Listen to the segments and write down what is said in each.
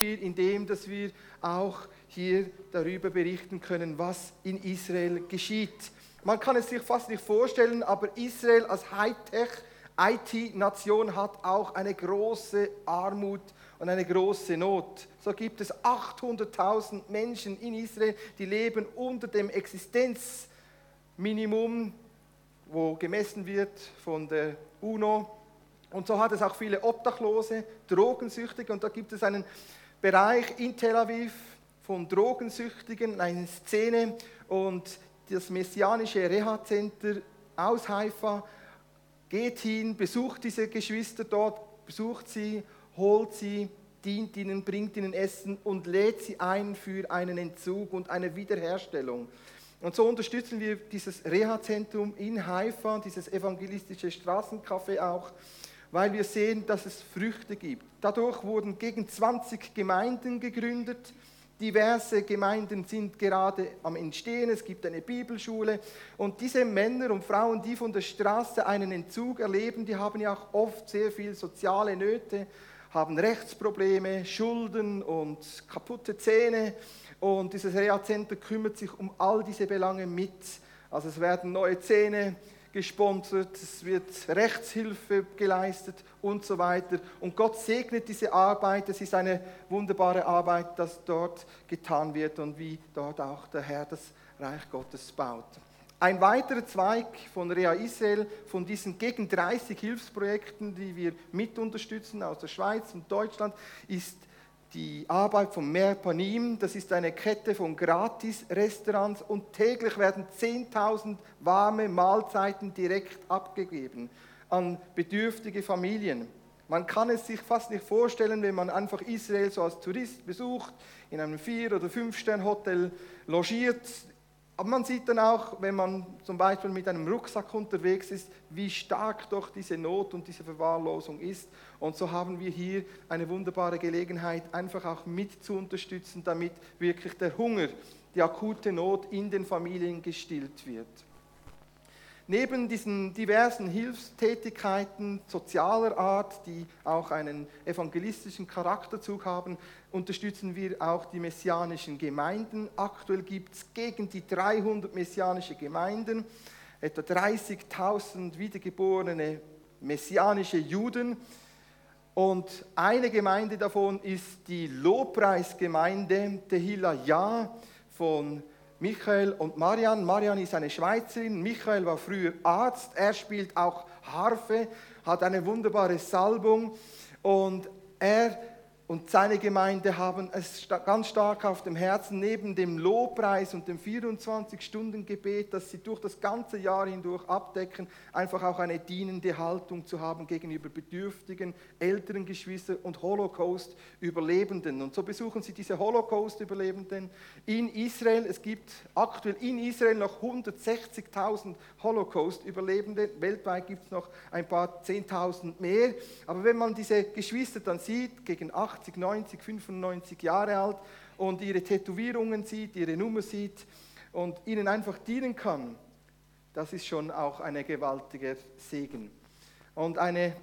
indem dass wir auch hier darüber berichten können, was in Israel geschieht. Man kann es sich fast nicht vorstellen, aber Israel als Hightech IT-Nation hat auch eine große Armut und eine große Not. So gibt es 800.000 Menschen in Israel, die leben unter dem Existenzminimum, wo gemessen wird von der UNO. Und so hat es auch viele Obdachlose, Drogensüchtige. Und da gibt es einen Bereich in Tel Aviv von Drogensüchtigen, eine Szene. Und das messianische Reha-Center aus Haifa geht hin, besucht diese Geschwister dort, besucht sie, holt sie, dient ihnen, bringt ihnen Essen und lädt sie ein für einen Entzug und eine Wiederherstellung. Und so unterstützen wir dieses Reha-Zentrum in Haifa, dieses evangelistische Straßencafé auch, weil wir sehen, dass es Früchte gibt. Dadurch wurden gegen 20 Gemeinden gegründet Diverse Gemeinden sind gerade am Entstehen. Es gibt eine Bibelschule. Und diese Männer und Frauen, die von der Straße einen Entzug erleben, die haben ja auch oft sehr viel soziale Nöte, haben Rechtsprobleme, Schulden und kaputte Zähne. Und dieses Reha-Center kümmert sich um all diese Belange mit. Also es werden neue Zähne gesponsert, es wird Rechtshilfe geleistet und so weiter. Und Gott segnet diese Arbeit. Es ist eine wunderbare Arbeit, dass dort getan wird und wie dort auch der Herr das Reich Gottes baut. Ein weiterer Zweig von Rea Israel, von diesen gegen 30 Hilfsprojekten, die wir mit unterstützen aus der Schweiz und Deutschland, ist die Arbeit von Merpanim. Das ist eine Kette von Gratis-Restaurants und täglich werden 10.000 warme Mahlzeiten direkt abgegeben an bedürftige Familien. Man kann es sich fast nicht vorstellen, wenn man einfach Israel so als Tourist besucht, in einem Vier- oder Fünf-Stern-Hotel logiert, aber man sieht dann auch, wenn man zum Beispiel mit einem Rucksack unterwegs ist, wie stark doch diese Not und diese Verwahrlosung ist. Und so haben wir hier eine wunderbare Gelegenheit, einfach auch mit zu unterstützen, damit wirklich der Hunger, die akute Not in den Familien gestillt wird. Neben diesen diversen Hilfstätigkeiten sozialer Art, die auch einen evangelistischen Charakterzug haben, unterstützen wir auch die messianischen Gemeinden. Aktuell gibt es gegen die 300 messianische Gemeinden, etwa 30.000 wiedergeborene messianische Juden. Und eine Gemeinde davon ist die Lobpreisgemeinde Tehillah Ja von Michael und Marian. Marian ist eine Schweizerin, Michael war früher Arzt, er spielt auch Harfe, hat eine wunderbare Salbung. Und er und seine Gemeinde haben es ganz stark auf dem Herzen, neben dem Lobpreis und dem 24-Stunden-Gebet, das sie durch das ganze Jahr hindurch abdecken, einfach auch eine dienende Haltung zu haben gegenüber bedürftigen, älteren Geschwistern und Holocaust-Überlebenden. Und so besuchen sie diese Holocaust-Überlebenden in Israel. Es gibt aktuell in Israel noch 160.000 Holocaust-Überlebende. Weltweit gibt es noch ein paar 10.000 mehr. Aber wenn man diese Geschwister dann sieht, gegen 8 80, 90, 95 Jahre alt und ihre Tätowierungen sieht, ihre Nummer sieht und ihnen einfach dienen kann, das ist schon auch ein gewaltiger Segen. Und eine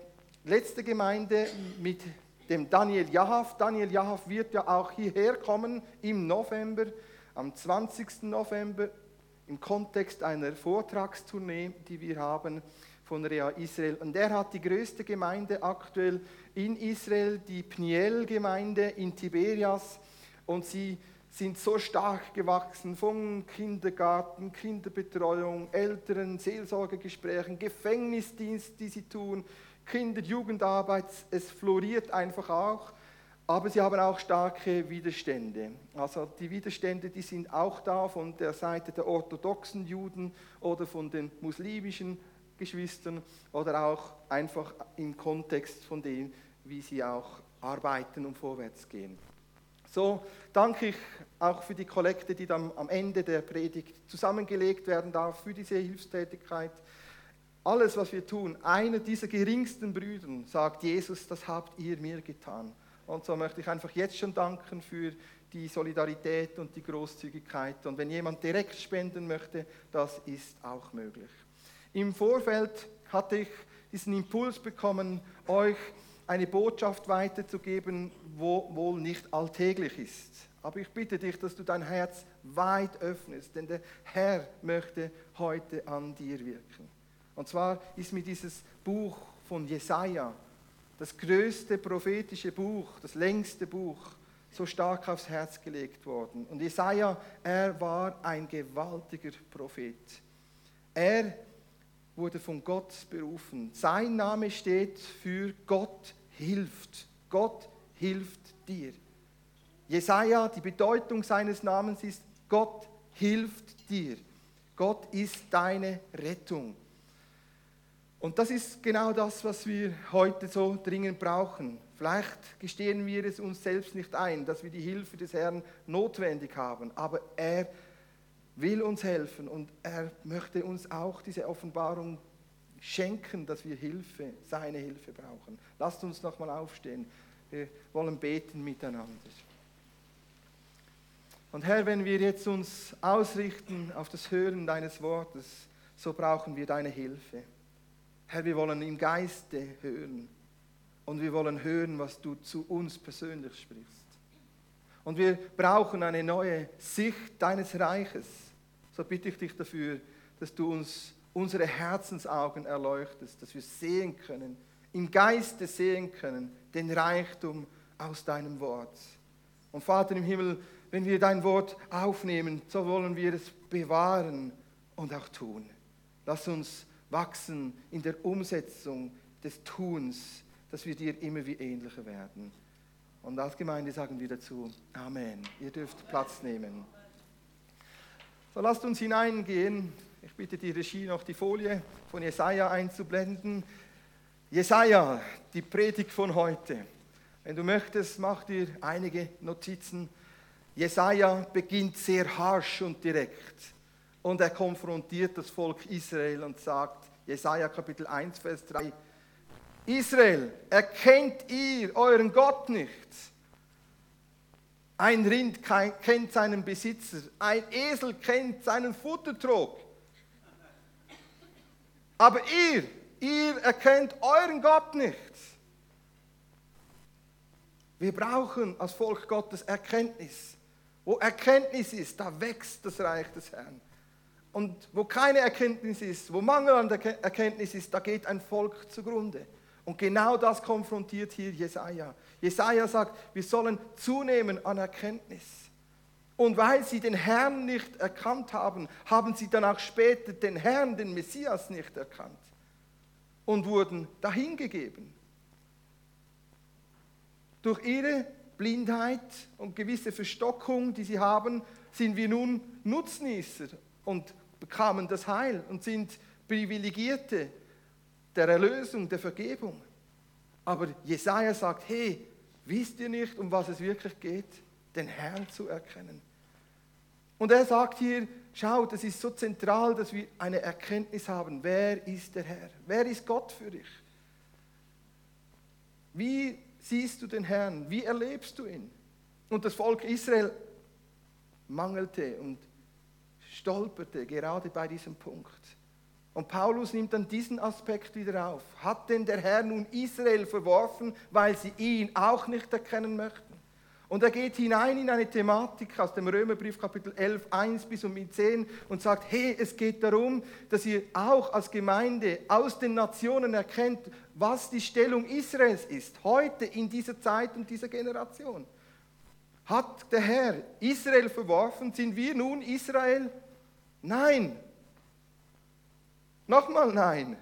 letzte Gemeinde mit dem Daniel Jahav. Daniel Jahav wird ja auch hierher kommen im November, am 20. November, im Kontext einer Vortragstournee, die wir haben von Rea Israel. Und er hat die größte Gemeinde aktuell in Israel, die Pniel-Gemeinde in Tiberias. Und sie sind so stark gewachsen von Kindergarten, Kinderbetreuung, Eltern, Seelsorgegesprächen, Gefängnisdienst, die sie tun, Kinder, Jugendarbeit. Es floriert einfach auch. Aber sie haben auch starke Widerstände. Also die Widerstände, die sind auch da von der Seite der orthodoxen Juden oder von den muslimischen Geschwistern oder auch einfach im Kontext von dem, wie sie auch arbeiten und vorwärts gehen. So danke ich auch für die Kollekte, die dann am Ende der Predigt zusammengelegt werden darf, für diese Hilfstätigkeit. Alles, was wir tun, einer dieser geringsten Brüder sagt Jesus, das habt ihr mir getan. Und so möchte ich einfach jetzt schon danken für die Solidarität und die Großzügigkeit. Und wenn jemand direkt spenden möchte, das ist auch möglich. Im Vorfeld hatte ich diesen Impuls bekommen, euch eine Botschaft weiterzugeben, wo wohl nicht alltäglich ist. Aber ich bitte dich, dass du dein Herz weit öffnest, denn der Herr möchte heute an dir wirken. Und zwar ist mir dieses Buch von Jesaja, das größte prophetische Buch, das längste Buch, so stark aufs Herz gelegt worden. Und Jesaja, er war ein gewaltiger Prophet. Er wurde von Gott berufen. Sein Name steht für Gott hilft. Gott hilft dir. Jesaja, die Bedeutung seines Namens ist Gott hilft dir. Gott ist deine Rettung. Und das ist genau das, was wir heute so dringend brauchen. Vielleicht gestehen wir es uns selbst nicht ein, dass wir die Hilfe des Herrn notwendig haben, aber er will uns helfen und er möchte uns auch diese Offenbarung schenken, dass wir Hilfe, seine Hilfe brauchen. Lasst uns nochmal aufstehen. Wir wollen beten miteinander. Und Herr, wenn wir jetzt uns ausrichten auf das Hören deines Wortes, so brauchen wir deine Hilfe. Herr, wir wollen im Geiste hören und wir wollen hören, was du zu uns persönlich sprichst. Und wir brauchen eine neue Sicht deines Reiches. So bitte ich dich dafür, dass du uns unsere Herzensaugen erleuchtest, dass wir sehen können, im Geiste sehen können, den Reichtum aus deinem Wort. Und Vater im Himmel, wenn wir dein Wort aufnehmen, so wollen wir es bewahren und auch tun. Lass uns wachsen in der Umsetzung des Tuns, dass wir dir immer wie ähnlicher werden. Und als Gemeinde sagen wir dazu, Amen. Ihr dürft Platz nehmen. So lasst uns hineingehen. Ich bitte die Regie noch die Folie von Jesaja einzublenden. Jesaja, die Predigt von heute. Wenn du möchtest, mach dir einige Notizen. Jesaja beginnt sehr harsch und direkt und er konfrontiert das Volk Israel und sagt, Jesaja Kapitel 1, Vers 3, Israel, erkennt ihr euren Gott nicht? Ein Rind kennt seinen Besitzer, ein Esel kennt seinen Futtertrog. Aber ihr, ihr erkennt euren Gott nicht. Wir brauchen als Volk Gottes Erkenntnis. Wo Erkenntnis ist, da wächst das Reich des Herrn. Und wo keine Erkenntnis ist, wo Mangel an Erkenntnis ist, da geht ein Volk zugrunde. Und genau das konfrontiert hier Jesaja. Jesaja sagt, wir sollen zunehmen an Erkenntnis. Und weil sie den Herrn nicht erkannt haben, haben sie dann auch später den Herrn, den Messias, nicht erkannt und wurden dahingegeben. Durch ihre Blindheit und gewisse Verstockung, die sie haben, sind wir nun Nutznießer und bekamen das Heil und sind Privilegierte der Erlösung, der Vergebung. Aber Jesaja sagt: Hey, wisst ihr nicht, um was es wirklich geht? Den Herrn zu erkennen. Und er sagt hier: Schaut, es ist so zentral, dass wir eine Erkenntnis haben. Wer ist der Herr? Wer ist Gott für dich? Wie siehst du den Herrn? Wie erlebst du ihn? Und das Volk Israel mangelte und stolperte gerade bei diesem Punkt. Und Paulus nimmt dann diesen Aspekt wieder auf. Hat denn der Herr nun Israel verworfen, weil sie ihn auch nicht erkennen möchten? Und er geht hinein in eine Thematik aus dem Römerbrief Kapitel 11, 1 bis um 10 und sagt, hey, es geht darum, dass ihr auch als Gemeinde aus den Nationen erkennt, was die Stellung Israels ist, heute in dieser Zeit und dieser Generation. Hat der Herr Israel verworfen? Sind wir nun Israel? Nein. Nochmal nein.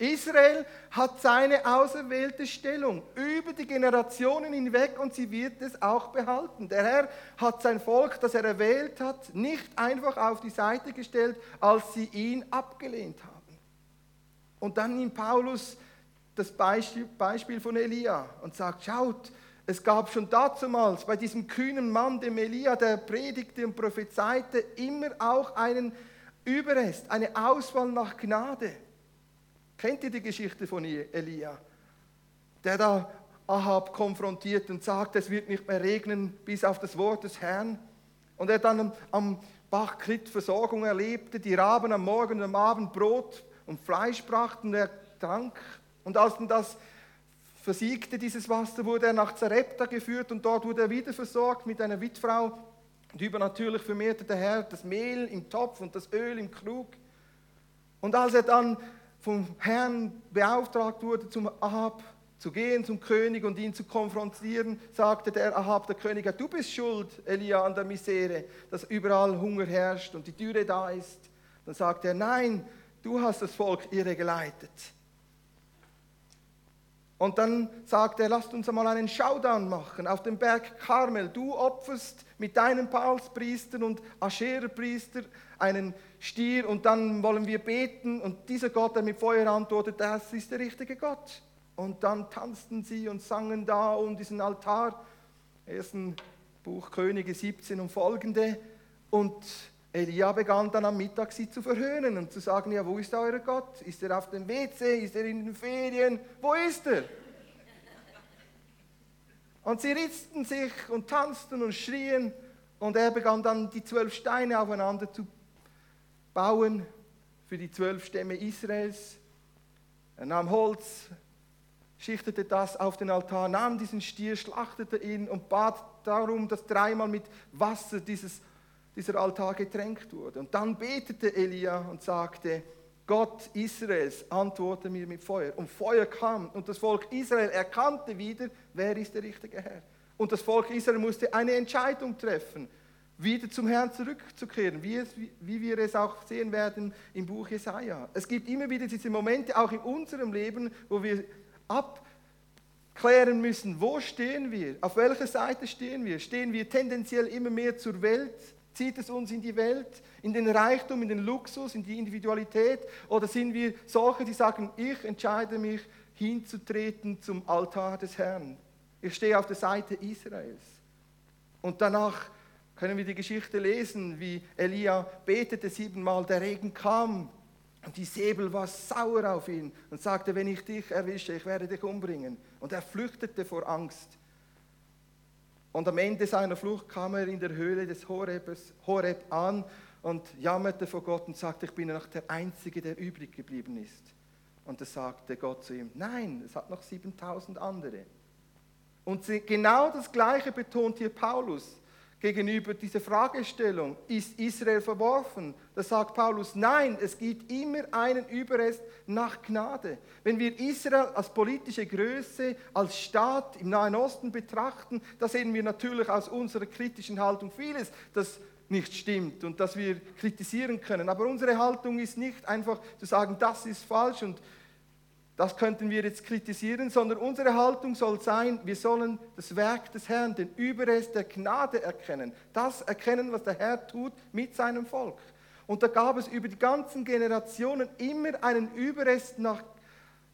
Israel hat seine auserwählte Stellung über die Generationen hinweg und sie wird es auch behalten. Der Herr hat sein Volk, das er erwählt hat, nicht einfach auf die Seite gestellt, als sie ihn abgelehnt haben. Und dann nimmt Paulus das Beispiel von Elia und sagt, schaut, es gab schon dazumals bei diesem kühnen Mann, dem Elia, der predigte und prophezeite, immer auch einen Überrest, eine Auswahl nach Gnade. Kennt ihr die Geschichte von Elia? Der da Ahab konfrontiert und sagt, es wird nicht mehr regnen bis auf das Wort des Herrn. Und er dann am Bach Krit Versorgung erlebte, die Raben am Morgen und am Abend Brot und Fleisch brachten und er trank. Und als dann das versiegte dieses Wasser, wurde er nach Zarepta geführt und dort wurde er wieder versorgt mit einer Witfrau. Und übernatürlich vermehrte der Herr das Mehl im Topf und das Öl im Krug. Und als er dann vom Herrn beauftragt wurde, zum Ahab zu gehen, zum König und ihn zu konfrontieren, sagte der Ahab, der König, du bist schuld, Elia, an der Misere, dass überall Hunger herrscht und die Dürre da ist. Dann sagte er, nein, du hast das Volk irre geleitet. Und dann sagte er, lasst uns einmal einen Showdown machen auf dem Berg Karmel. Du opferst mit deinen Paulspriestern und Aschererpriester einen Stier und dann wollen wir beten. Und dieser Gott, der mit Feuer antwortet, das ist der richtige Gott. Und dann tanzten sie und sangen da um diesen Altar. Ersten Buch Könige 17 und folgende. Und Elia begann dann am Mittag sie zu verhöhnen und zu sagen, ja, wo ist euer Gott? Ist er auf dem WC? Ist er in den Ferien? Wo ist er? Und sie ritzten sich und tanzten und schrien und er begann dann die zwölf Steine aufeinander zu bauen für die zwölf Stämme Israels. Er nahm Holz, schichtete das auf den Altar, nahm diesen Stier, schlachtete ihn und bat darum, dass dreimal mit Wasser dieses dieser Altar getränkt wurde. Und dann betete Elia und sagte, Gott Israels, antworte mir mit Feuer. Und Feuer kam und das Volk Israel erkannte wieder, wer ist der richtige Herr. Und das Volk Israel musste eine Entscheidung treffen, wieder zum Herrn zurückzukehren, wie, es, wie wir es auch sehen werden im Buch Jesaja. Es gibt immer wieder diese Momente, auch in unserem Leben, wo wir abklären müssen, wo stehen wir, auf welcher Seite stehen wir. Stehen wir tendenziell immer mehr zur Welt, Zieht es uns in die Welt, in den Reichtum, in den Luxus, in die Individualität? Oder sind wir solche, die sagen, ich entscheide mich hinzutreten zum Altar des Herrn? Ich stehe auf der Seite Israels. Und danach können wir die Geschichte lesen, wie Elia betete siebenmal, der Regen kam und die Säbel war sauer auf ihn und sagte, wenn ich dich erwische, ich werde dich umbringen. Und er flüchtete vor Angst. Und am Ende seiner Flucht kam er in der Höhle des Horebes, Horeb an und jammerte vor Gott und sagte, ich bin noch der Einzige, der übrig geblieben ist. Und da sagte Gott zu ihm, nein, es hat noch 7000 andere. Und genau das Gleiche betont hier Paulus gegenüber dieser Fragestellung, ist Israel verworfen? Da sagt Paulus, nein, es gibt immer einen Überrest nach Gnade. Wenn wir Israel als politische Größe, als Staat im Nahen Osten betrachten, da sehen wir natürlich aus unserer kritischen Haltung vieles, das nicht stimmt und das wir kritisieren können. Aber unsere Haltung ist nicht einfach zu sagen, das ist falsch und das könnten wir jetzt kritisieren, sondern unsere Haltung soll sein, wir sollen das Werk des Herrn, den Überrest der Gnade erkennen. Das erkennen, was der Herr tut mit seinem Volk. Und da gab es über die ganzen Generationen immer einen Überrest nach,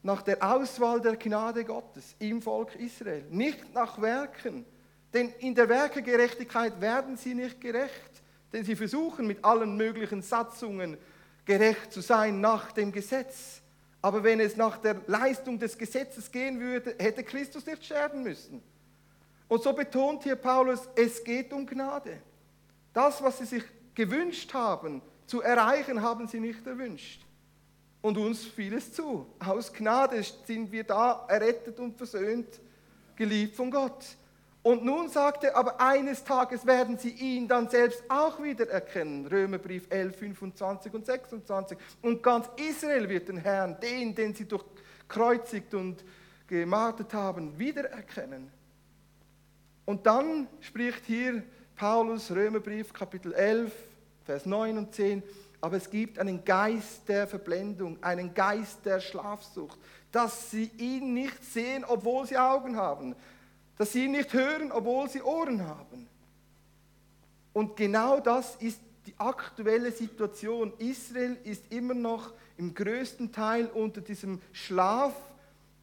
nach der Auswahl der Gnade Gottes im Volk Israel. Nicht nach Werken. Denn in der Werkegerechtigkeit werden sie nicht gerecht. Denn sie versuchen mit allen möglichen Satzungen gerecht zu sein nach dem Gesetz. Aber wenn es nach der Leistung des Gesetzes gehen würde, hätte Christus nicht sterben müssen. Und so betont hier Paulus, es geht um Gnade. Das, was sie sich gewünscht haben zu erreichen, haben sie nicht erwünscht. Und uns fiel es zu. Aus Gnade sind wir da errettet und versöhnt, geliebt von Gott. Und nun sagt er, aber eines Tages werden sie ihn dann selbst auch wieder erkennen. Römerbrief 11, 25 und 26. Und ganz Israel wird den Herrn, den, den sie durchkreuzigt und gemartet haben, wiedererkennen. Und dann spricht hier Paulus, Römerbrief, Kapitel 11, Vers 9 und 10. Aber es gibt einen Geist der Verblendung, einen Geist der Schlafsucht, dass sie ihn nicht sehen, obwohl sie Augen haben dass sie nicht hören, obwohl sie Ohren haben. Und genau das ist die aktuelle Situation. Israel ist immer noch im größten Teil unter diesem Schlaf,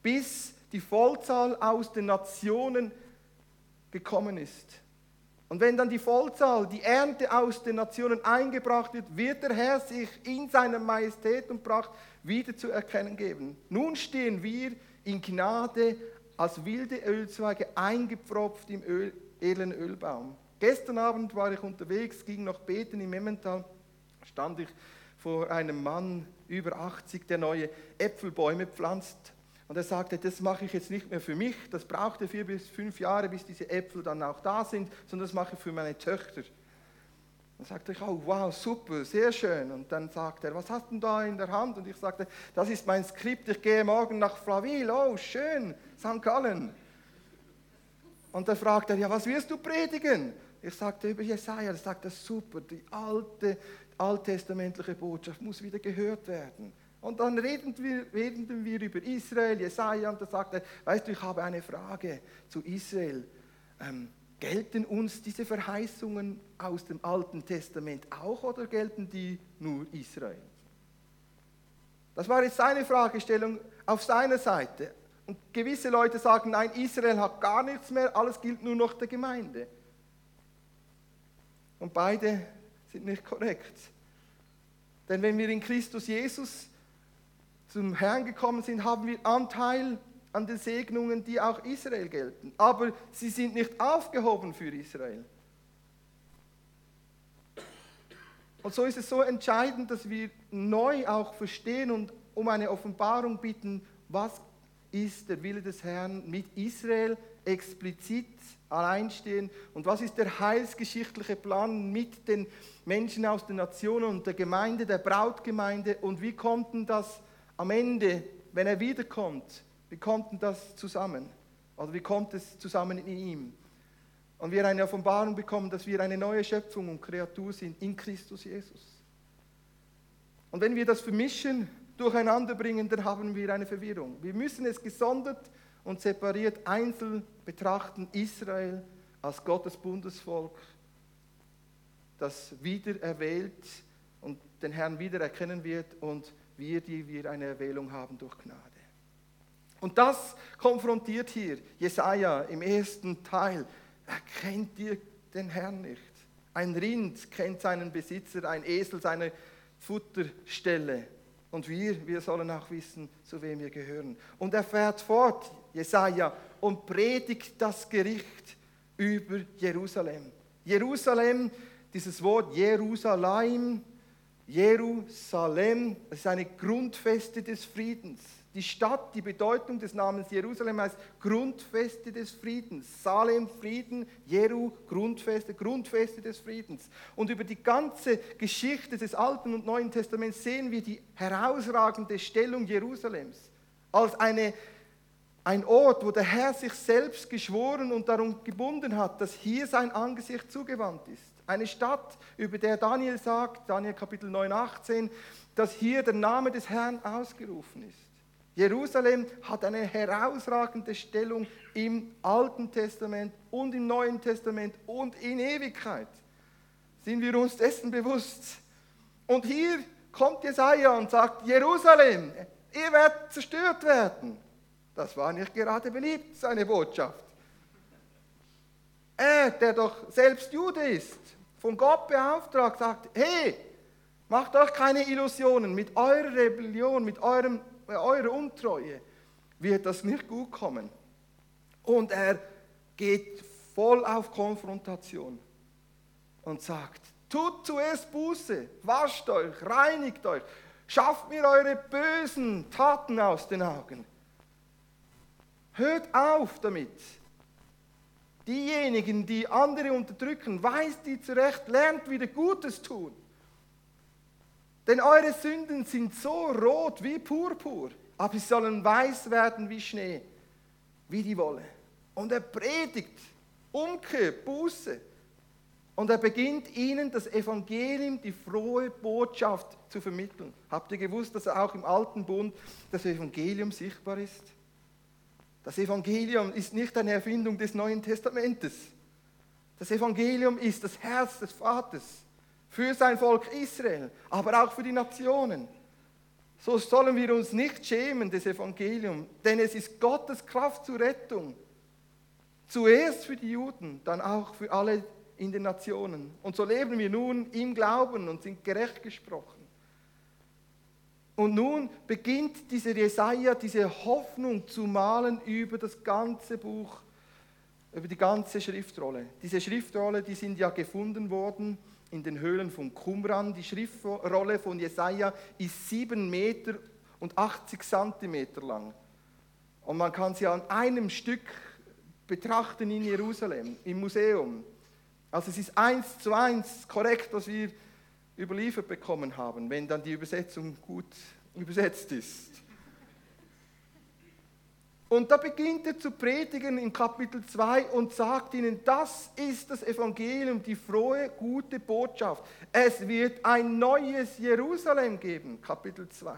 bis die Vollzahl aus den Nationen gekommen ist. Und wenn dann die Vollzahl, die Ernte aus den Nationen eingebracht wird, wird der Herr sich in seiner Majestät und Pracht wieder zu erkennen geben. Nun stehen wir in Gnade als wilde Ölzweige eingepfropft im Öl, edlen Ölbaum. Gestern Abend war ich unterwegs, ging noch beten im Emmental, stand ich vor einem Mann über 80, der neue Äpfelbäume pflanzt. Und er sagte, das mache ich jetzt nicht mehr für mich, das brauchte vier bis fünf Jahre, bis diese Äpfel dann auch da sind, sondern das mache ich für meine Töchter. Dann sagte ich, oh wow, super, sehr schön. Und dann sagte er, was hast du da in der Hand? Und ich sagte, das ist mein Skript, ich gehe morgen nach Flaville, oh schön, St. Gallen. Und dann fragte er, ja, was wirst du predigen? Ich sagte über Jesaja, er sagte, super, die alte, alttestamentliche Botschaft muss wieder gehört werden. Und dann reden wir, reden wir über Israel, Jesaja, und da sagt er, weißt du, ich habe eine Frage zu Israel. Ähm, gelten uns diese Verheißungen aus dem Alten Testament auch oder gelten die nur Israel? Das war jetzt seine Fragestellung auf seiner Seite. Und gewisse Leute sagen, nein, Israel hat gar nichts mehr, alles gilt nur noch der Gemeinde. Und beide sind nicht korrekt. Denn wenn wir in Christus Jesus zum Herrn gekommen sind, haben wir Anteil an den Segnungen, die auch Israel gelten. Aber sie sind nicht aufgehoben für Israel. Und so ist es so entscheidend, dass wir neu auch verstehen und um eine Offenbarung bitten, was ist der Wille des Herrn mit Israel explizit alleinstehen und was ist der heilsgeschichtliche Plan mit den Menschen aus den Nationen und der Gemeinde, der Brautgemeinde und wie kommt denn das am Ende, wenn er wiederkommt, wie kommt denn das zusammen? Oder wie kommt es zusammen in ihm? Und wir eine Offenbarung bekommen, dass wir eine neue Schöpfung und Kreatur sind in Christus Jesus. Und wenn wir das vermischen, durcheinander bringen, dann haben wir eine Verwirrung. Wir müssen es gesondert und separiert einzeln betrachten. Israel als Gottes Bundesvolk, das wieder erwählt und den Herrn wieder erkennen wird und wir, die wir eine Erwählung haben durch Gnade. Und das konfrontiert hier Jesaja im ersten Teil. Erkennt ihr den Herrn nicht? Ein Rind kennt seinen Besitzer, ein Esel seine Futterstelle. Und wir, wir sollen auch wissen, zu wem wir gehören. Und er fährt fort, Jesaja, und predigt das Gericht über Jerusalem. Jerusalem, dieses Wort Jerusalem, Jerusalem, das ist eine Grundfeste des Friedens. Die Stadt, die Bedeutung des Namens Jerusalem heißt Grundfeste des Friedens. Salem, Frieden, Jeru, Grundfeste, Grundfeste des Friedens. Und über die ganze Geschichte des Alten und Neuen Testaments sehen wir die herausragende Stellung Jerusalems als eine, ein Ort, wo der Herr sich selbst geschworen und darum gebunden hat, dass hier sein Angesicht zugewandt ist. Eine Stadt, über der Daniel sagt, Daniel Kapitel 9, 18, dass hier der Name des Herrn ausgerufen ist. Jerusalem hat eine herausragende Stellung im Alten Testament und im Neuen Testament und in Ewigkeit. Sind wir uns dessen bewusst? Und hier kommt Jesaja und sagt: Jerusalem, ihr werdet zerstört werden. Das war nicht gerade beliebt, seine Botschaft. Er, der doch selbst Jude ist, von Gott beauftragt, sagt: Hey, macht euch keine Illusionen mit eurer Rebellion, mit eurem bei eurer Untreue wird das nicht gut kommen. Und er geht voll auf Konfrontation und sagt, tut zuerst Buße, wascht euch, reinigt euch, schafft mir eure bösen Taten aus den Augen. Hört auf damit. Diejenigen, die andere unterdrücken, weist die zurecht, lernt wieder Gutes tun. Denn eure Sünden sind so rot wie Purpur, aber sie sollen weiß werden wie Schnee, wie die Wolle. Und er predigt Umkehr, Buße. Und er beginnt ihnen das Evangelium, die frohe Botschaft zu vermitteln. Habt ihr gewusst, dass auch im Alten Bund das Evangelium sichtbar ist? Das Evangelium ist nicht eine Erfindung des Neuen Testamentes. Das Evangelium ist das Herz des Vaters für sein Volk Israel, aber auch für die Nationen. So sollen wir uns nicht schämen des Evangeliums, denn es ist Gottes Kraft zur Rettung. Zuerst für die Juden, dann auch für alle in den Nationen. Und so leben wir nun im Glauben und sind gerecht gesprochen. Und nun beginnt dieser Jesaja diese Hoffnung zu malen über das ganze Buch, über die ganze Schriftrolle. Diese Schriftrolle, die sind ja gefunden worden in den Höhlen von Qumran. Die Schriftrolle von Jesaja ist 7 Meter und 80 Zentimeter lang. Und man kann sie an einem Stück betrachten in Jerusalem, im Museum. Also es ist eins zu eins korrekt, was wir überliefert bekommen haben, wenn dann die Übersetzung gut übersetzt ist. Und da beginnt er zu predigen in Kapitel 2 und sagt ihnen, das ist das Evangelium, die frohe, gute Botschaft. Es wird ein neues Jerusalem geben, Kapitel 2.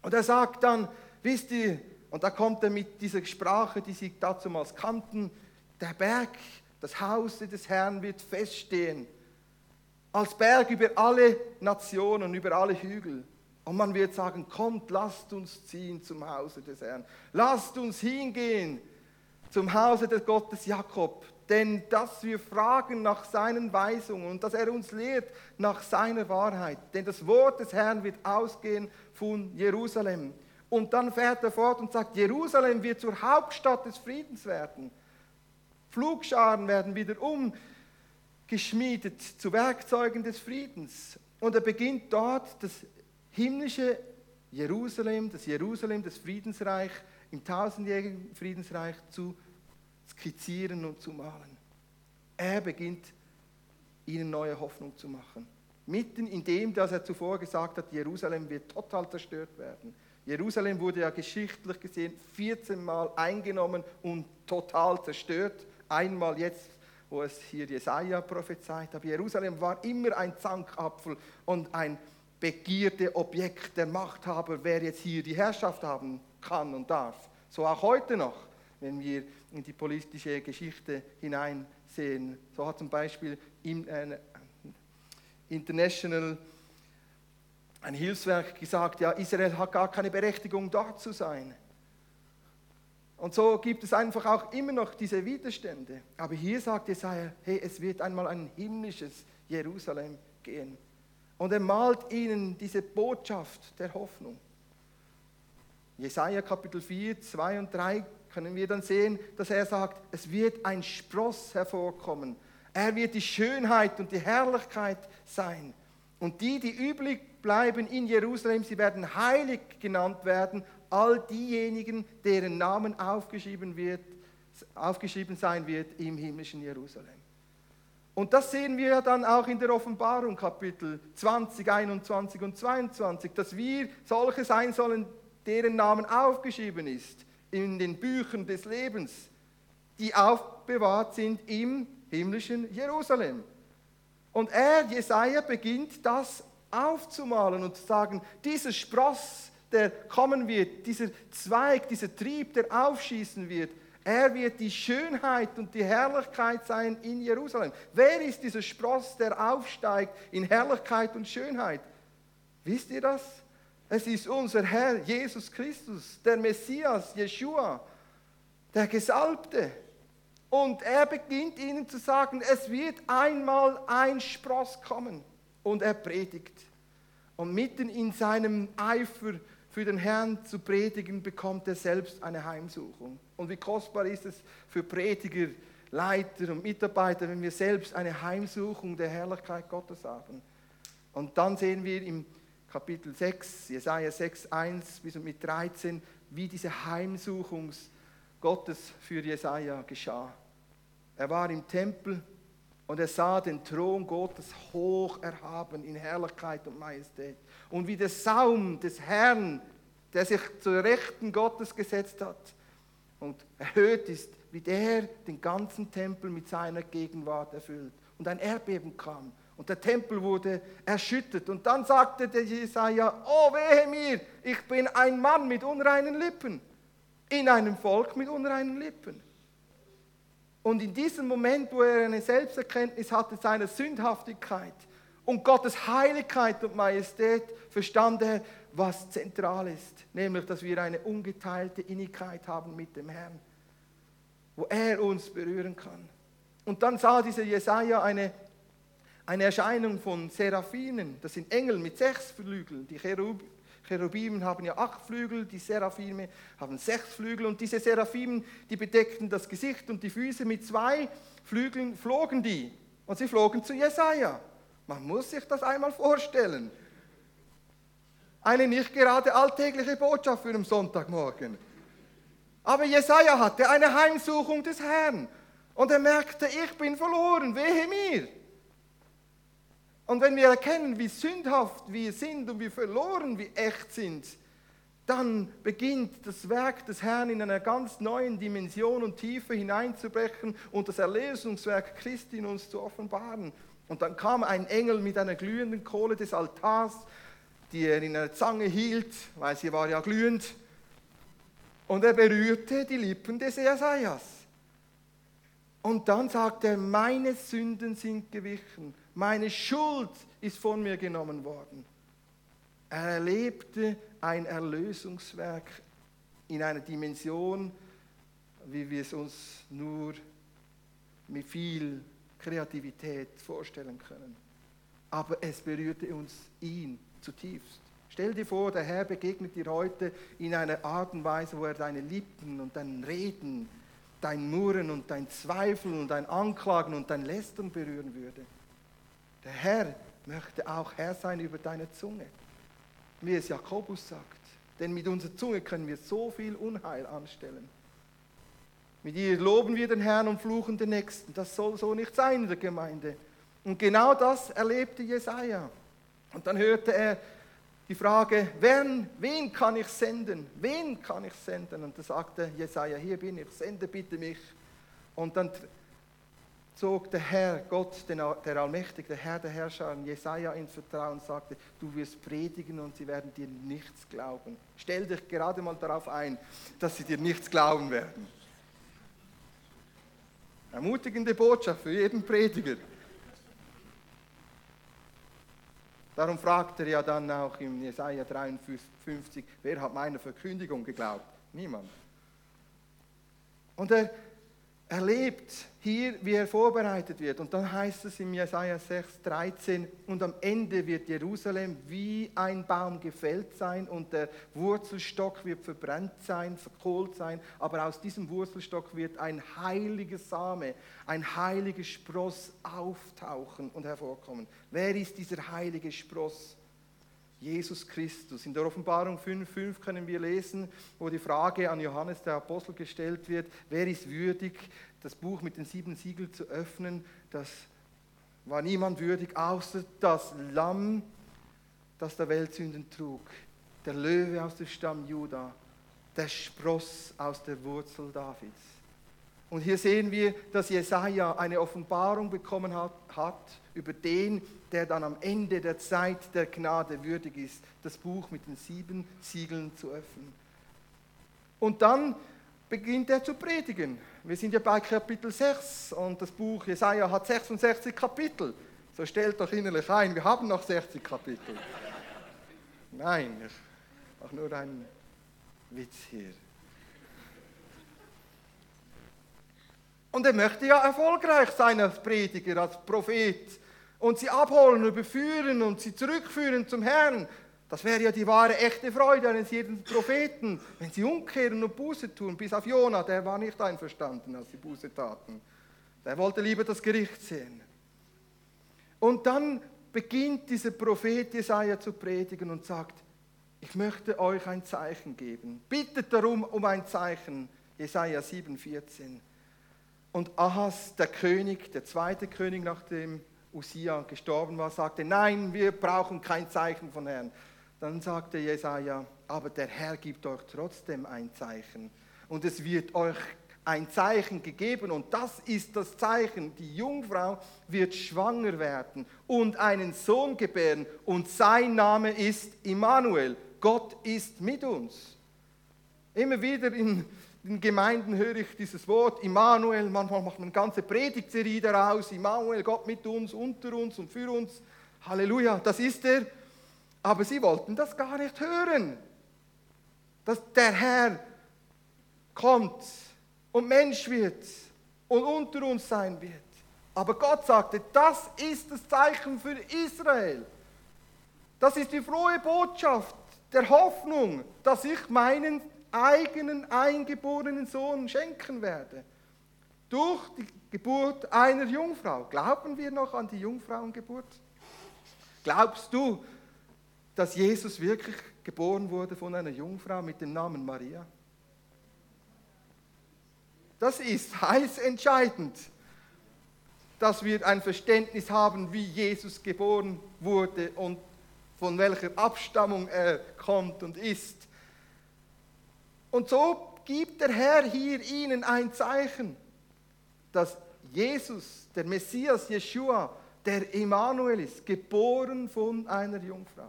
Und er sagt dann, wisst ihr, und da kommt er mit dieser Sprache, die sie dazumals kannten, der Berg, das Haus des Herrn wird feststehen, als Berg über alle Nationen, über alle Hügel. Und man wird sagen, kommt, lasst uns ziehen zum Hause des Herrn. Lasst uns hingehen zum Hause des Gottes Jakob. Denn dass wir fragen nach seinen Weisungen und dass er uns lehrt nach seiner Wahrheit. Denn das Wort des Herrn wird ausgehen von Jerusalem. Und dann fährt er fort und sagt, Jerusalem wird zur Hauptstadt des Friedens werden. Flugscharen werden wieder umgeschmiedet zu Werkzeugen des Friedens. Und er beginnt dort das himmlische Jerusalem, das Jerusalem, das Friedensreich, im tausendjährigen Friedensreich zu skizzieren und zu malen. Er beginnt ihnen neue Hoffnung zu machen. Mitten in dem, dass er zuvor gesagt hat, Jerusalem wird total zerstört werden. Jerusalem wurde ja geschichtlich gesehen 14 Mal eingenommen und total zerstört. Einmal jetzt, wo es hier Jesaja prophezeit hat. Jerusalem war immer ein Zankapfel und ein begierde Objekt der Machthaber, wer jetzt hier die Herrschaft haben kann und darf. So auch heute noch, wenn wir in die politische Geschichte hineinsehen. So hat zum Beispiel äh, International ein Hilfswerk gesagt, ja, Israel hat gar keine Berechtigung, dort zu sein. Und so gibt es einfach auch immer noch diese Widerstände. Aber hier sagt Jesaja, hey, es wird einmal ein himmlisches Jerusalem gehen. Und er malt ihnen diese Botschaft der Hoffnung. Jesaja Kapitel 4, 2 und 3 können wir dann sehen, dass er sagt, es wird ein Spross hervorkommen. Er wird die Schönheit und die Herrlichkeit sein. Und die, die übrig bleiben in Jerusalem, sie werden heilig genannt werden, all diejenigen, deren Namen aufgeschrieben, wird, aufgeschrieben sein wird im himmlischen Jerusalem. Und das sehen wir dann auch in der Offenbarung, Kapitel 20, 21 und 22, dass wir solche sein sollen, deren Namen aufgeschrieben ist in den Büchern des Lebens, die aufbewahrt sind im himmlischen Jerusalem. Und er, Jesaja, beginnt das aufzumalen und zu sagen, dieser Spross, der kommen wird, dieser Zweig, dieser Trieb, der aufschießen wird, er wird die Schönheit und die Herrlichkeit sein in Jerusalem. Wer ist dieser Spross, der aufsteigt in Herrlichkeit und Schönheit? Wisst ihr das? Es ist unser Herr Jesus Christus, der Messias, Jeshua, der Gesalbte. Und er beginnt ihnen zu sagen, es wird einmal ein Spross kommen. Und er predigt. Und mitten in seinem Eifer für den Herrn zu predigen, bekommt er selbst eine Heimsuchung. Und wie kostbar ist es für Prediger, Leiter und Mitarbeiter, wenn wir selbst eine Heimsuchung der Herrlichkeit Gottes haben. Und dann sehen wir im Kapitel 6, Jesaja 6, 1 bis mit 13, wie diese Heimsuchung Gottes für Jesaja geschah. Er war im Tempel und er sah den Thron Gottes hoch erhaben in Herrlichkeit und Majestät und wie der Saum des Herrn, der sich zur Rechten Gottes gesetzt hat und erhöht ist, wie der den ganzen Tempel mit seiner Gegenwart erfüllt. Und ein Erdbeben kam und der Tempel wurde erschüttert. Und dann sagte der Jesaja: Oh, wehe mir, ich bin ein Mann mit unreinen Lippen, in einem Volk mit unreinen Lippen. Und in diesem Moment, wo er eine Selbsterkenntnis hatte seiner Sündhaftigkeit, und Gottes Heiligkeit und Majestät verstand er, was zentral ist, nämlich, dass wir eine ungeteilte Innigkeit haben mit dem Herrn, wo er uns berühren kann. Und dann sah dieser Jesaja eine, eine Erscheinung von Seraphinen, das sind Engel mit sechs Flügeln. Die Cherub, Cherubim haben ja acht Flügel, die Seraphime haben sechs Flügel und diese Seraphim, die bedeckten das Gesicht und die Füße mit zwei Flügeln, flogen die und sie flogen zu Jesaja. Man muss sich das einmal vorstellen. Eine nicht gerade alltägliche Botschaft für einen Sonntagmorgen. Aber Jesaja hatte eine Heimsuchung des Herrn und er merkte, ich bin verloren, wehe mir. Und wenn wir erkennen, wie sündhaft wir sind und wie verloren wir echt sind, dann beginnt das Werk des Herrn in einer ganz neuen Dimension und Tiefe hineinzubrechen und das Erlösungswerk Christi in uns zu offenbaren. Und dann kam ein Engel mit einer glühenden Kohle des Altars, die er in einer Zange hielt, weil sie war ja glühend, und er berührte die Lippen des Jesajas. Und dann sagte er, meine Sünden sind gewichen, meine Schuld ist von mir genommen worden. Er erlebte ein Erlösungswerk in einer Dimension, wie wir es uns nur mit viel Kreativität vorstellen können. Aber es berührte uns ihn zutiefst. Stell dir vor, der Herr begegnet dir heute in einer Art und Weise, wo er deine Lippen und dein Reden, dein Murren und dein Zweifeln und dein Anklagen und dein Lästern berühren würde. Der Herr möchte auch Herr sein über deine Zunge wie es Jakobus sagt. Denn mit unserer Zunge können wir so viel Unheil anstellen. Mit ihr loben wir den Herrn und fluchen den Nächsten. Das soll so nicht sein in der Gemeinde. Und genau das erlebte Jesaja. Und dann hörte er die Frage, wen, wen kann ich senden? Wen kann ich senden? Und da sagte Jesaja, hier bin ich, sende bitte mich. Und dann zog der Herr, Gott, der Allmächtige, der Herr der Herrscher, Jesaja ins Vertrauen und sagte: Du wirst predigen und sie werden dir nichts glauben. Stell dich gerade mal darauf ein, dass sie dir nichts glauben werden. Ermutigende Botschaft für jeden Prediger. Darum fragt er ja dann auch in Jesaja 53, wer hat meiner Verkündigung geglaubt? Niemand. Und er erlebt hier, wie er vorbereitet wird. Und dann heißt es in Jesaja 6, 13, und am Ende wird Jerusalem wie ein Baum gefällt sein und der Wurzelstock wird verbrannt sein, verkohlt sein, aber aus diesem Wurzelstock wird ein heiliger Same, ein heiliger Spross auftauchen und hervorkommen. Wer ist dieser heilige Spross? Jesus Christus. In der Offenbarung 5.5 können wir lesen, wo die Frage an Johannes der Apostel gestellt wird, wer ist würdig, das Buch mit den sieben Siegeln zu öffnen? Das war niemand würdig, außer das Lamm, das der Weltsünden trug, der Löwe aus dem Stamm Juda, der Spross aus der Wurzel Davids. Und hier sehen wir, dass Jesaja eine Offenbarung bekommen hat, hat über den, der dann am Ende der Zeit der Gnade würdig ist, das Buch mit den sieben Siegeln zu öffnen. Und dann beginnt er zu predigen. Wir sind ja bei Kapitel 6 und das Buch Jesaja hat 66 Kapitel. So stellt doch innerlich ein, wir haben noch 60 Kapitel. Nein, ich mache nur einen Witz hier. Und er möchte ja erfolgreich sein als Prediger, als Prophet und sie abholen, überführen und sie zurückführen zum Herrn. Das wäre ja die wahre, echte Freude eines jeden Propheten, wenn sie umkehren und Buße tun. Bis auf Jona, der war nicht einverstanden, als sie Buße taten. Der wollte lieber das Gericht sehen. Und dann beginnt dieser Prophet Jesaja zu predigen und sagt: Ich möchte euch ein Zeichen geben. Bittet darum um ein Zeichen. Jesaja 7,14. Und Ahas, der König, der zweite König, nachdem Usia gestorben war, sagte: Nein, wir brauchen kein Zeichen von Herrn. Dann sagte Jesaja: Aber der Herr gibt euch trotzdem ein Zeichen. Und es wird euch ein Zeichen gegeben und das ist das Zeichen. Die Jungfrau wird schwanger werden und einen Sohn gebären und sein Name ist Immanuel. Gott ist mit uns. Immer wieder in in Gemeinden höre ich dieses Wort Immanuel, manchmal macht man eine ganze Predigtserie daraus, Immanuel, Gott mit uns, unter uns und für uns. Halleluja, das ist er. Aber sie wollten das gar nicht hören, dass der Herr kommt und Mensch wird und unter uns sein wird. Aber Gott sagte, das ist das Zeichen für Israel. Das ist die frohe Botschaft der Hoffnung, dass ich meinen eigenen eingeborenen Sohn schenken werde. Durch die Geburt einer Jungfrau. Glauben wir noch an die Jungfrauengeburt? Glaubst du, dass Jesus wirklich geboren wurde von einer Jungfrau mit dem Namen Maria? Das ist heiß entscheidend, dass wir ein Verständnis haben, wie Jesus geboren wurde und von welcher Abstammung er kommt und ist. Und so gibt der Herr hier ihnen ein Zeichen, dass Jesus, der Messias Jeshua, der Immanuel ist, geboren von einer Jungfrau.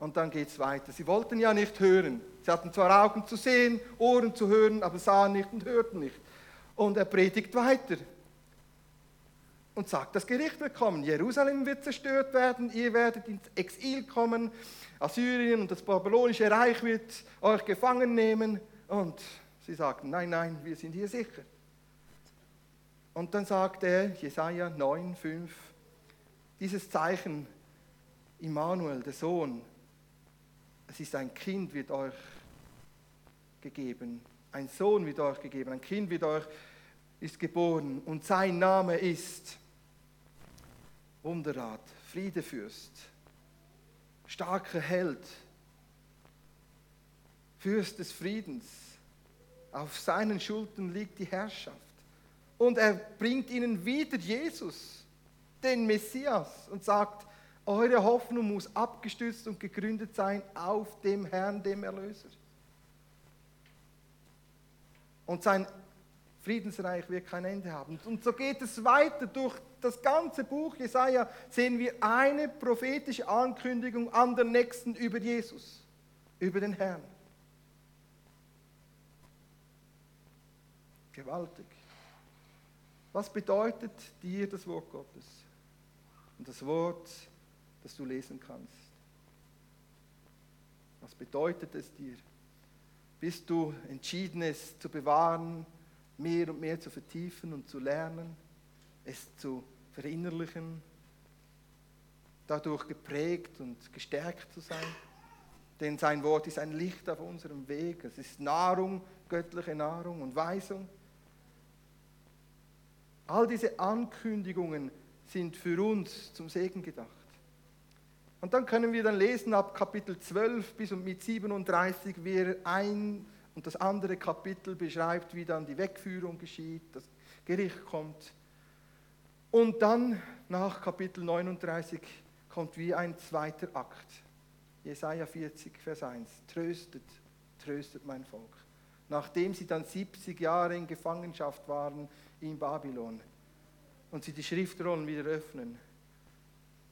Und dann geht es weiter. Sie wollten ja nicht hören. Sie hatten zwar Augen zu sehen, Ohren zu hören, aber sahen nicht und hörten nicht. Und er predigt weiter und sagt, das Gericht wird kommen. Jerusalem wird zerstört werden, ihr werdet ins Exil kommen, Assyrien und das babylonische Reich wird euch gefangen nehmen. Und sie sagten, nein, nein, wir sind hier sicher. Und dann sagt er, Jesaja 9, 5, dieses Zeichen, Immanuel, der Sohn, es ist ein Kind wird euch gegeben, ein Sohn wird euch gegeben, ein Kind wird euch ist geboren und sein Name ist Wunderrat, Friedefürst, starker Held, Fürst des Friedens. Auf seinen Schultern liegt die Herrschaft. Und er bringt ihnen wieder Jesus, den Messias, und sagt, eure Hoffnung muss abgestützt und gegründet sein auf dem Herrn, dem Erlöser. Und sein Friedensreich wird kein Ende haben. Und so geht es weiter durch das ganze Buch Jesaja, sehen wir eine prophetische Ankündigung an der nächsten über Jesus, über den Herrn. Gewaltig. Was bedeutet dir das Wort Gottes? Und das Wort das du lesen kannst. Was bedeutet es dir? Bist du entschieden, es zu bewahren, mehr und mehr zu vertiefen und zu lernen, es zu verinnerlichen, dadurch geprägt und gestärkt zu sein? Denn sein Wort ist ein Licht auf unserem Weg. Es ist Nahrung, göttliche Nahrung und Weisung. All diese Ankündigungen sind für uns zum Segen gedacht. Und dann können wir dann lesen ab Kapitel 12 bis und mit 37, wie ein und das andere Kapitel beschreibt, wie dann die Wegführung geschieht, das Gericht kommt. Und dann nach Kapitel 39 kommt wie ein zweiter Akt. Jesaja 40, Vers 1. Tröstet, tröstet mein Volk. Nachdem sie dann 70 Jahre in Gefangenschaft waren in Babylon und sie die Schriftrollen wieder öffnen,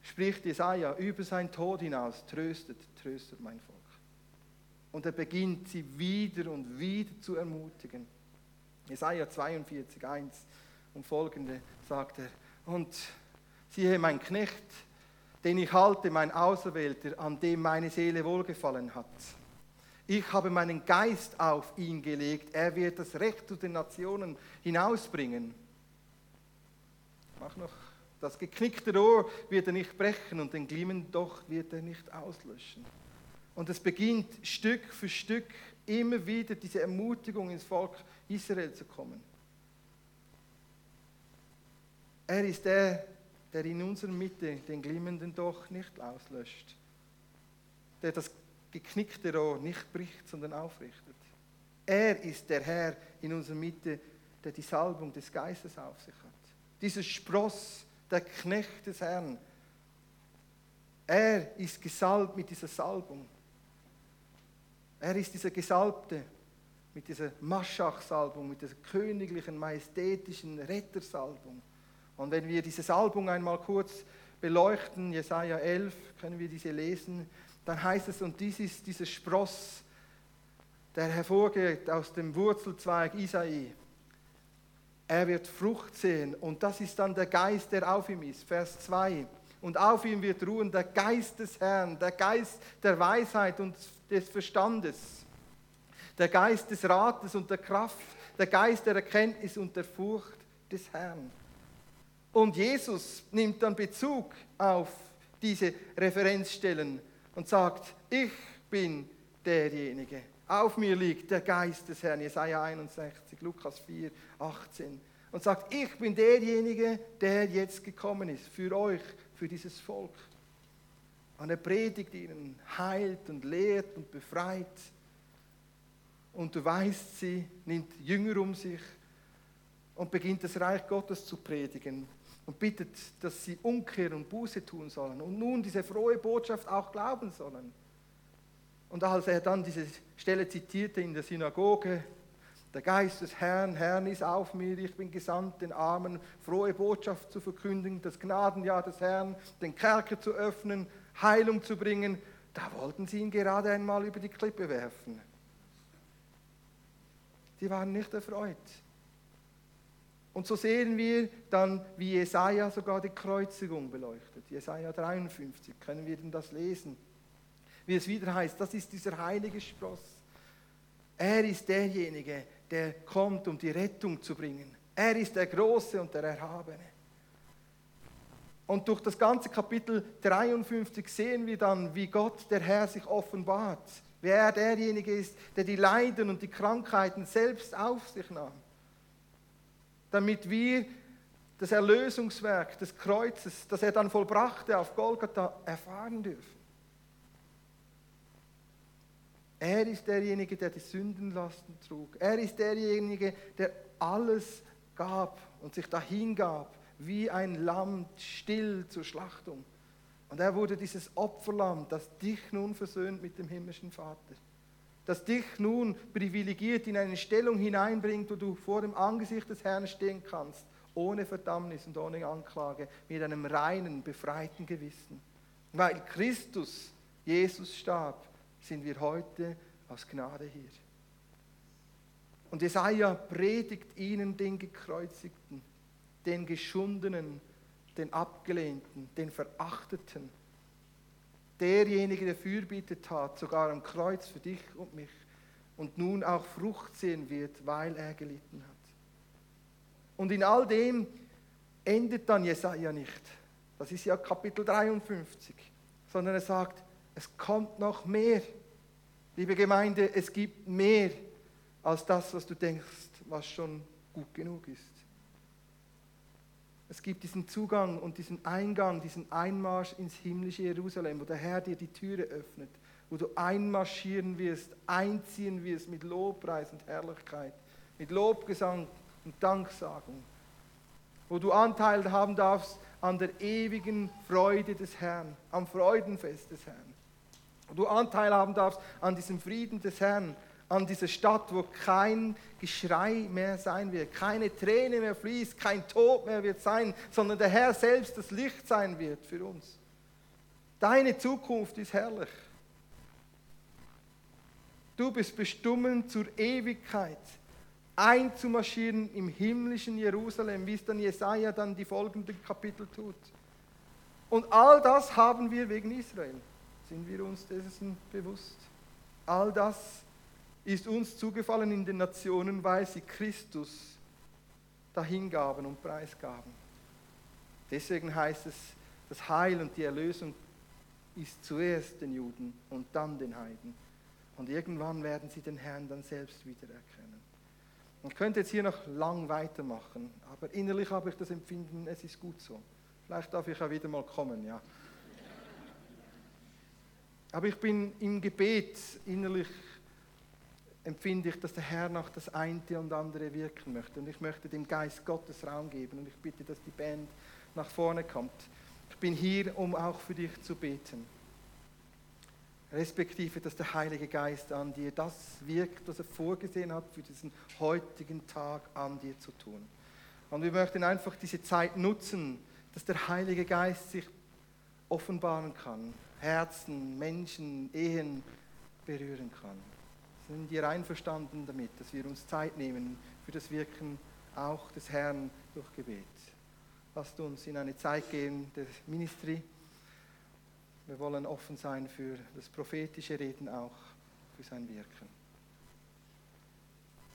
spricht Jesaja über sein Tod hinaus, tröstet, tröstet mein Volk. Und er beginnt sie wieder und wieder zu ermutigen. Jesaja 42, 1 und folgende sagt er, und siehe mein Knecht, den ich halte, mein Auserwählter, an dem meine Seele wohlgefallen hat. Ich habe meinen Geist auf ihn gelegt, er wird das Recht zu den Nationen hinausbringen. Mach noch das geknickte Rohr wird er nicht brechen und den glimmenden Docht wird er nicht auslöschen. Und es beginnt Stück für Stück immer wieder diese Ermutigung ins Volk Israel zu kommen. Er ist der, der in unserer Mitte den glimmenden Docht nicht auslöscht, der das geknickte Rohr nicht bricht, sondern aufrichtet. Er ist der Herr in unserer Mitte, der die Salbung des Geistes auf sich hat. Dieses Spross, der Knecht des Herrn. Er ist gesalbt mit dieser Salbung. Er ist dieser Gesalbte mit dieser Maschach-Salbung, mit dieser königlichen, majestätischen Rettersalbung. Und wenn wir diese Salbung einmal kurz beleuchten, Jesaja 11, können wir diese lesen, dann heißt es, und dies ist dieser Spross, der hervorgeht aus dem Wurzelzweig Isai. Er wird Frucht sehen und das ist dann der Geist, der auf ihm ist. Vers 2. Und auf ihm wird ruhen der Geist des Herrn, der Geist der Weisheit und des Verstandes, der Geist des Rates und der Kraft, der Geist der Erkenntnis und der Furcht des Herrn. Und Jesus nimmt dann Bezug auf diese Referenzstellen und sagt, ich bin derjenige, auf mir liegt der Geist des Herrn, Jesaja 61, Lukas 4, 18. Und sagt, ich bin derjenige, der jetzt gekommen ist, für euch, für dieses Volk. Und er predigt ihnen, heilt und lehrt und befreit. unterweist sie, nimmt Jünger um sich und beginnt das Reich Gottes zu predigen und bittet, dass sie Umkehr und Buße tun sollen und nun diese frohe Botschaft auch glauben sollen. Und als er dann diese Stelle zitierte in der Synagoge, der Geist des Herrn, Herrn ist auf mir, ich bin gesandt, den Armen frohe Botschaft zu verkündigen, das Gnadenjahr des Herrn, den Kerker zu öffnen, Heilung zu bringen, da wollten sie ihn gerade einmal über die Klippe werfen. Die waren nicht erfreut. Und so sehen wir dann, wie Jesaja sogar die Kreuzigung beleuchtet. Jesaja 53, können wir denn das lesen? Wie es wieder heißt, das ist dieser heilige Spross. Er ist derjenige, der kommt, um die Rettung zu bringen. Er ist der Große und der Erhabene. Und durch das ganze Kapitel 53 sehen wir dann, wie Gott, der Herr, sich offenbart. Wer er derjenige ist, der die Leiden und die Krankheiten selbst auf sich nahm. Damit wir das Erlösungswerk des Kreuzes, das er dann vollbrachte auf Golgatha, erfahren dürfen. Er ist derjenige, der die Sündenlasten trug. Er ist derjenige, der alles gab und sich dahin gab, wie ein Lamm still zur Schlachtung. Und er wurde dieses Opferlamm, das dich nun versöhnt mit dem himmlischen Vater. Das dich nun privilegiert in eine Stellung hineinbringt, wo du vor dem Angesicht des Herrn stehen kannst, ohne Verdammnis und ohne Anklage, mit einem reinen, befreiten Gewissen. Weil Christus, Jesus starb, sind wir heute aus Gnade hier. Und Jesaja predigt ihnen den Gekreuzigten, den Geschundenen, den Abgelehnten, den Verachteten. Derjenige, der Fürbitte tat, sogar am Kreuz für dich und mich und nun auch Frucht sehen wird, weil er gelitten hat. Und in all dem endet dann Jesaja nicht. Das ist ja Kapitel 53, sondern er sagt, es kommt noch mehr. Liebe Gemeinde, es gibt mehr als das, was du denkst, was schon gut genug ist. Es gibt diesen Zugang und diesen Eingang, diesen Einmarsch ins himmlische Jerusalem, wo der Herr dir die Türe öffnet, wo du einmarschieren wirst, einziehen wirst mit Lobpreis und Herrlichkeit, mit Lobgesang und Danksagung, wo du Anteil haben darfst an der ewigen Freude des Herrn, am Freudenfest des Herrn wo du Anteil haben darfst an diesem Frieden des Herrn, an dieser Stadt, wo kein Geschrei mehr sein wird, keine Träne mehr fließt, kein Tod mehr wird sein, sondern der Herr selbst das Licht sein wird für uns. Deine Zukunft ist herrlich. Du bist bestimmt zur Ewigkeit einzumarschieren im himmlischen Jerusalem, wie es dann Jesaja dann die folgenden Kapitel tut. Und all das haben wir wegen Israel. Sind wir uns dessen bewusst? All das ist uns zugefallen in den Nationen, weil sie Christus dahingaben und preisgaben. Deswegen heißt es, das Heil und die Erlösung ist zuerst den Juden und dann den Heiden. Und irgendwann werden sie den Herrn dann selbst wiedererkennen. Man könnte jetzt hier noch lang weitermachen, aber innerlich habe ich das Empfinden, es ist gut so. Vielleicht darf ich ja wieder mal kommen, ja. Aber ich bin im Gebet innerlich empfinde ich, dass der Herr noch das eine und andere wirken möchte. Und ich möchte dem Geist Gottes Raum geben. Und ich bitte, dass die Band nach vorne kommt. Ich bin hier, um auch für dich zu beten. Respektive, dass der Heilige Geist an dir das wirkt, was er vorgesehen hat, für diesen heutigen Tag an dir zu tun. Und wir möchten einfach diese Zeit nutzen, dass der Heilige Geist sich offenbaren kann Herzen, Menschen, Ehen berühren kann. Sind wir einverstanden damit, dass wir uns Zeit nehmen für das Wirken auch des Herrn durch Gebet? Lasst uns in eine Zeit gehen des Ministry. Wir wollen offen sein für das prophetische Reden auch, für sein Wirken.